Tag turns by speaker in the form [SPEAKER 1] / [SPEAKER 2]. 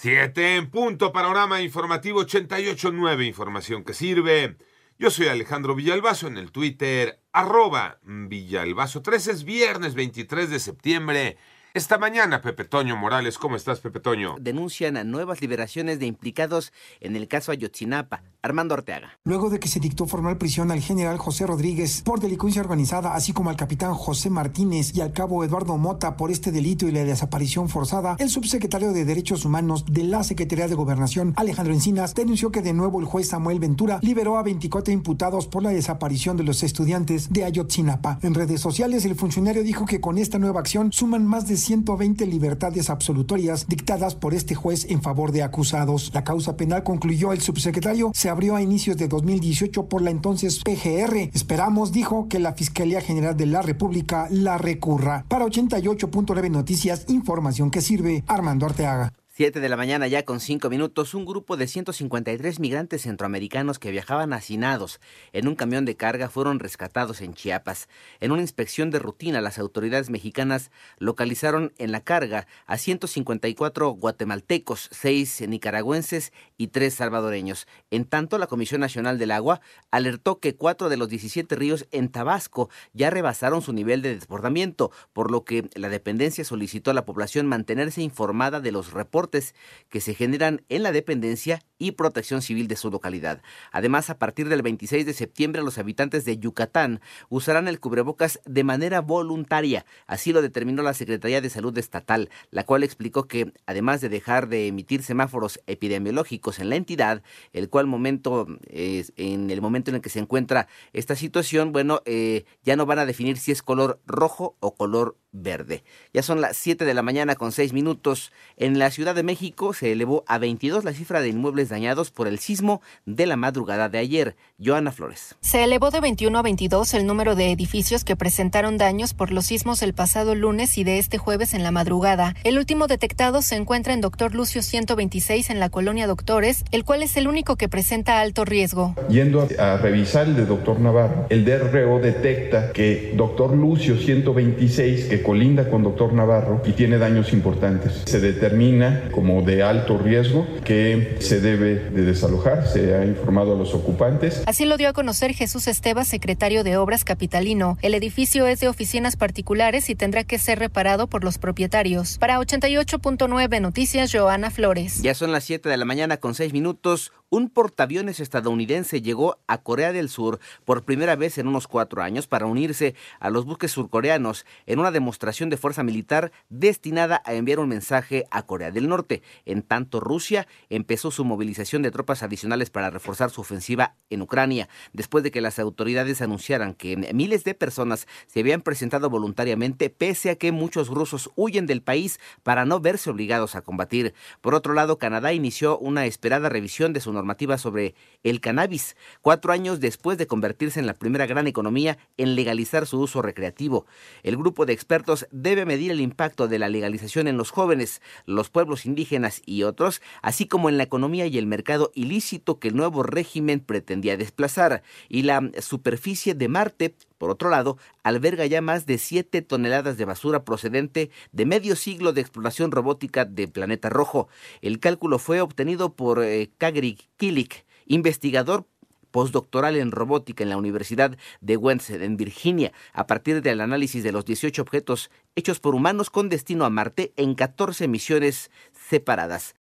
[SPEAKER 1] Siete en punto. Panorama informativo 88.9. Información que sirve. Yo soy Alejandro Villalbazo en el Twitter, arroba Villalbazo. 13 es viernes 23 de septiembre. Esta mañana, Pepe Toño Morales, ¿cómo estás, Pepe Toño?
[SPEAKER 2] Denuncian a nuevas liberaciones de implicados en el caso Ayotzinapa. Armando Ortega.
[SPEAKER 3] Luego de que se dictó formal prisión al general José Rodríguez por delincuencia organizada, así como al capitán José Martínez y al cabo Eduardo Mota por este delito y la desaparición forzada, el subsecretario de Derechos Humanos de la Secretaría de Gobernación, Alejandro Encinas, denunció que de nuevo el juez Samuel Ventura liberó a 24 imputados por la desaparición de los estudiantes de Ayotzinapa. En redes sociales, el funcionario dijo que con esta nueva acción suman más de 120 libertades absolutorias dictadas por este juez en favor de acusados. La causa penal, concluyó el subsecretario, se abrió a inicios de 2018 por la entonces PGR. Esperamos, dijo, que la Fiscalía General de la República la recurra. Para 88.9 Noticias, información que sirve Armando Arteaga.
[SPEAKER 2] 7 de la mañana ya con 5 minutos, un grupo de 153 migrantes centroamericanos que viajaban hacinados en un camión de carga fueron rescatados en Chiapas. En una inspección de rutina, las autoridades mexicanas localizaron en la carga a 154 guatemaltecos, 6 nicaragüenses y 3 salvadoreños. En tanto, la Comisión Nacional del Agua alertó que 4 de los 17 ríos en Tabasco ya rebasaron su nivel de desbordamiento, por lo que la dependencia solicitó a la población mantenerse informada de los reportes que se generan en la dependencia y protección civil de su localidad. Además, a partir del 26 de septiembre, los habitantes de Yucatán usarán el cubrebocas de manera voluntaria. Así lo determinó la Secretaría de Salud Estatal, la cual explicó que, además de dejar de emitir semáforos epidemiológicos en la entidad, el cual momento, en el momento en el que se encuentra esta situación, bueno, eh, ya no van a definir si es color rojo o color verde. Ya son las 7 de la mañana con 6 minutos. En la Ciudad de México se elevó a 22 la cifra de inmuebles dañados por el sismo de la madrugada de ayer. Joana Flores.
[SPEAKER 4] Se elevó de 21 a 22 el número de edificios que presentaron daños por los sismos el pasado lunes y de este jueves en la madrugada. El último detectado se encuentra en Doctor Lucio 126 en la colonia Doctores, el cual es el único que presenta alto riesgo.
[SPEAKER 5] Yendo a, revisar el de Doctor Navarro, el DRO detecta que Doctor Lucio 126, que colinda con Doctor Navarro y tiene daños importantes. Se determina como de alto riesgo que se debe de desalojar, se ha informado a los ocupantes.
[SPEAKER 4] Así lo dio a conocer Jesús Esteba, secretario de Obras Capitalino. El edificio es de oficinas particulares y tendrá que ser reparado por los propietarios. Para 88.9 Noticias, Joana Flores.
[SPEAKER 2] Ya son las 7 de la mañana con 6 minutos. Un portaaviones estadounidense llegó a Corea del Sur por primera vez en unos cuatro años para unirse a los buques surcoreanos en una demostración de fuerza militar destinada a enviar un mensaje a Corea del Norte. En tanto, Rusia empezó su movilización de tropas adicionales para reforzar su ofensiva en Ucrania, después de que las autoridades anunciaran que miles de personas se habían presentado voluntariamente, pese a que muchos rusos huyen del país para no verse obligados a combatir. Por otro lado, Canadá inició una esperada revisión de su normativa sobre el cannabis, cuatro años después de convertirse en la primera gran economía en legalizar su uso recreativo. El grupo de expertos debe medir el impacto de la legalización en los jóvenes, los pueblos indígenas y otros, así como en la economía y el mercado ilícito que el nuevo régimen pretendía desplazar. Y la superficie de Marte por otro lado, alberga ya más de 7 toneladas de basura procedente de medio siglo de exploración robótica de Planeta Rojo. El cálculo fue obtenido por eh, Kagri Kilik, investigador postdoctoral en robótica en la Universidad de Wenzel, en Virginia, a partir del análisis de los 18 objetos hechos por humanos con destino a Marte en 14 misiones separadas.